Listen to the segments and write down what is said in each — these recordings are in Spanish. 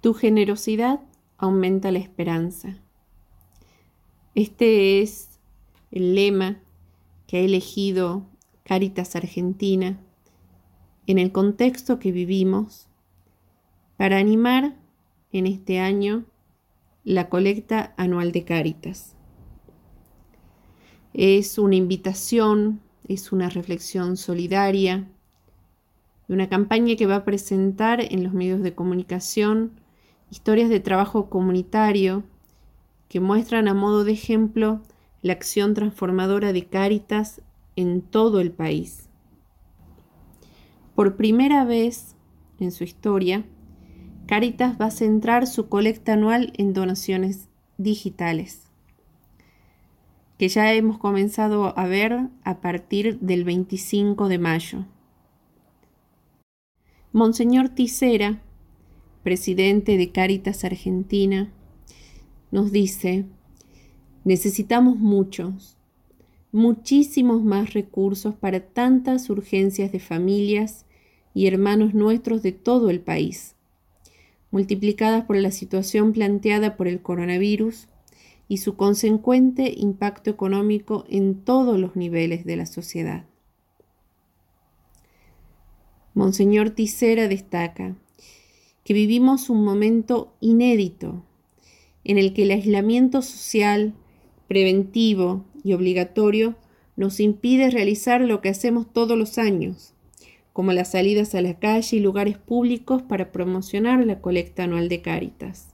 Tu generosidad aumenta la esperanza. Este es el lema que ha elegido Caritas Argentina en el contexto que vivimos para animar en este año la colecta anual de Caritas. Es una invitación, es una reflexión solidaria, una campaña que va a presentar en los medios de comunicación historias de trabajo comunitario que muestran a modo de ejemplo la acción transformadora de Cáritas en todo el país. Por primera vez en su historia, Cáritas va a centrar su colecta anual en donaciones digitales, que ya hemos comenzado a ver a partir del 25 de mayo. Monseñor Tisera, presidente de Cáritas Argentina, nos dice, necesitamos muchos, muchísimos más recursos para tantas urgencias de familias y hermanos nuestros de todo el país, multiplicadas por la situación planteada por el coronavirus y su consecuente impacto económico en todos los niveles de la sociedad. Monseñor Tisera destaca que vivimos un momento inédito en el que el aislamiento social, preventivo y obligatorio nos impide realizar lo que hacemos todos los años, como las salidas a la calle y lugares públicos para promocionar la colecta anual de Cáritas.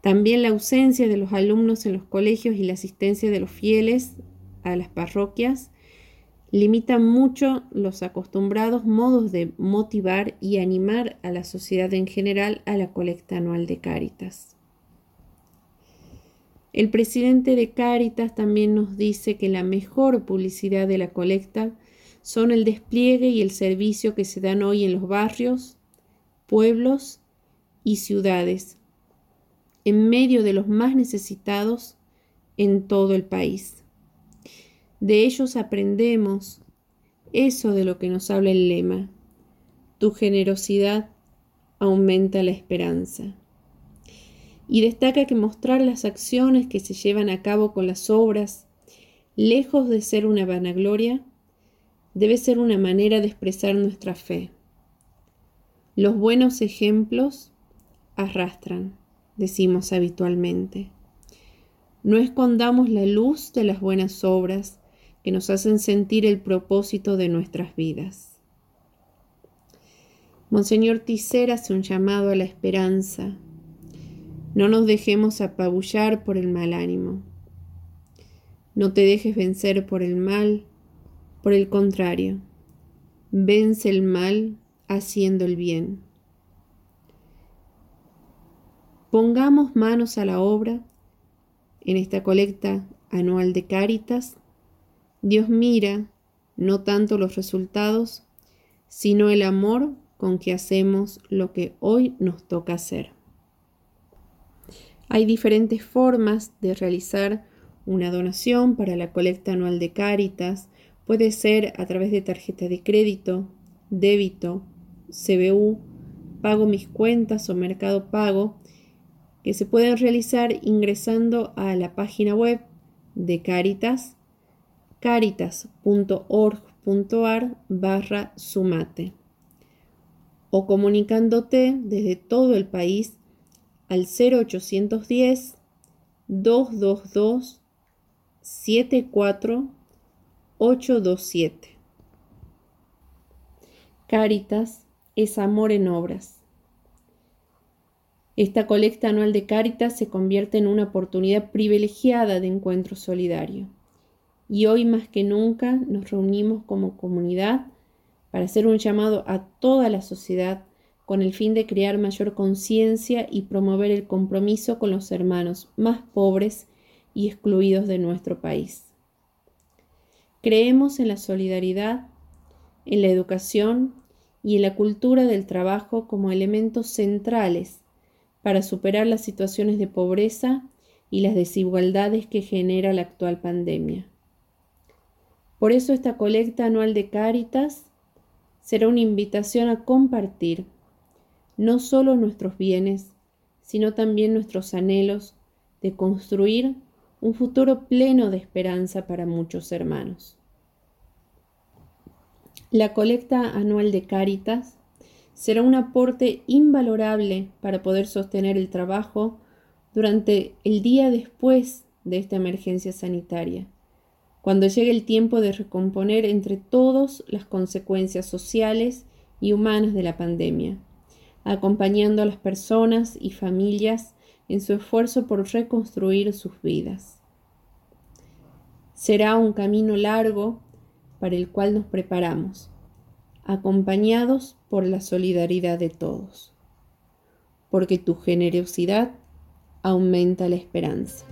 También la ausencia de los alumnos en los colegios y la asistencia de los fieles a las parroquias limitan mucho los acostumbrados modos de motivar y animar a la sociedad en general a la colecta anual de Cáritas. El presidente de Cáritas también nos dice que la mejor publicidad de la colecta son el despliegue y el servicio que se dan hoy en los barrios, pueblos y ciudades, en medio de los más necesitados en todo el país. De ellos aprendemos eso de lo que nos habla el lema. Tu generosidad aumenta la esperanza. Y destaca que mostrar las acciones que se llevan a cabo con las obras, lejos de ser una vanagloria, debe ser una manera de expresar nuestra fe. Los buenos ejemplos arrastran, decimos habitualmente. No escondamos la luz de las buenas obras, que nos hacen sentir el propósito de nuestras vidas. Monseñor Tisera hace un llamado a la esperanza. No nos dejemos apabullar por el mal ánimo. No te dejes vencer por el mal, por el contrario, vence el mal haciendo el bien. Pongamos manos a la obra en esta colecta anual de Cáritas Dios mira no tanto los resultados, sino el amor con que hacemos lo que hoy nos toca hacer. Hay diferentes formas de realizar una donación para la colecta anual de Cáritas. Puede ser a través de tarjeta de crédito, débito, CBU, pago mis cuentas o mercado pago, que se pueden realizar ingresando a la página web de Cáritas caritas.org.ar barra sumate o comunicándote desde todo el país al 0810 222 74827. Caritas es amor en obras. Esta colecta anual de Caritas se convierte en una oportunidad privilegiada de encuentro solidario y hoy más que nunca nos reunimos como comunidad para hacer un llamado a toda la sociedad con el fin de crear mayor conciencia y promover el compromiso con los hermanos más pobres y excluidos de nuestro país. Creemos en la solidaridad, en la educación y en la cultura del trabajo como elementos centrales para superar las situaciones de pobreza y las desigualdades que genera la actual pandemia. Por eso esta colecta anual de Cáritas será una invitación a compartir, no solo nuestros bienes, sino también nuestros anhelos de construir un futuro pleno de esperanza para muchos hermanos. La colecta anual de Cáritas será un aporte invalorable para poder sostener el trabajo durante el día después de esta emergencia sanitaria, cuando llegue el tiempo de recomponer entre todos las consecuencias sociales y humanas de la pandemia, acompañando a las personas y familias en su esfuerzo por reconstruir sus vidas. Será un camino largo para el cual nos preparamos, acompañados por la solidaridad de todos, porque tu generosidad aumenta la esperanza.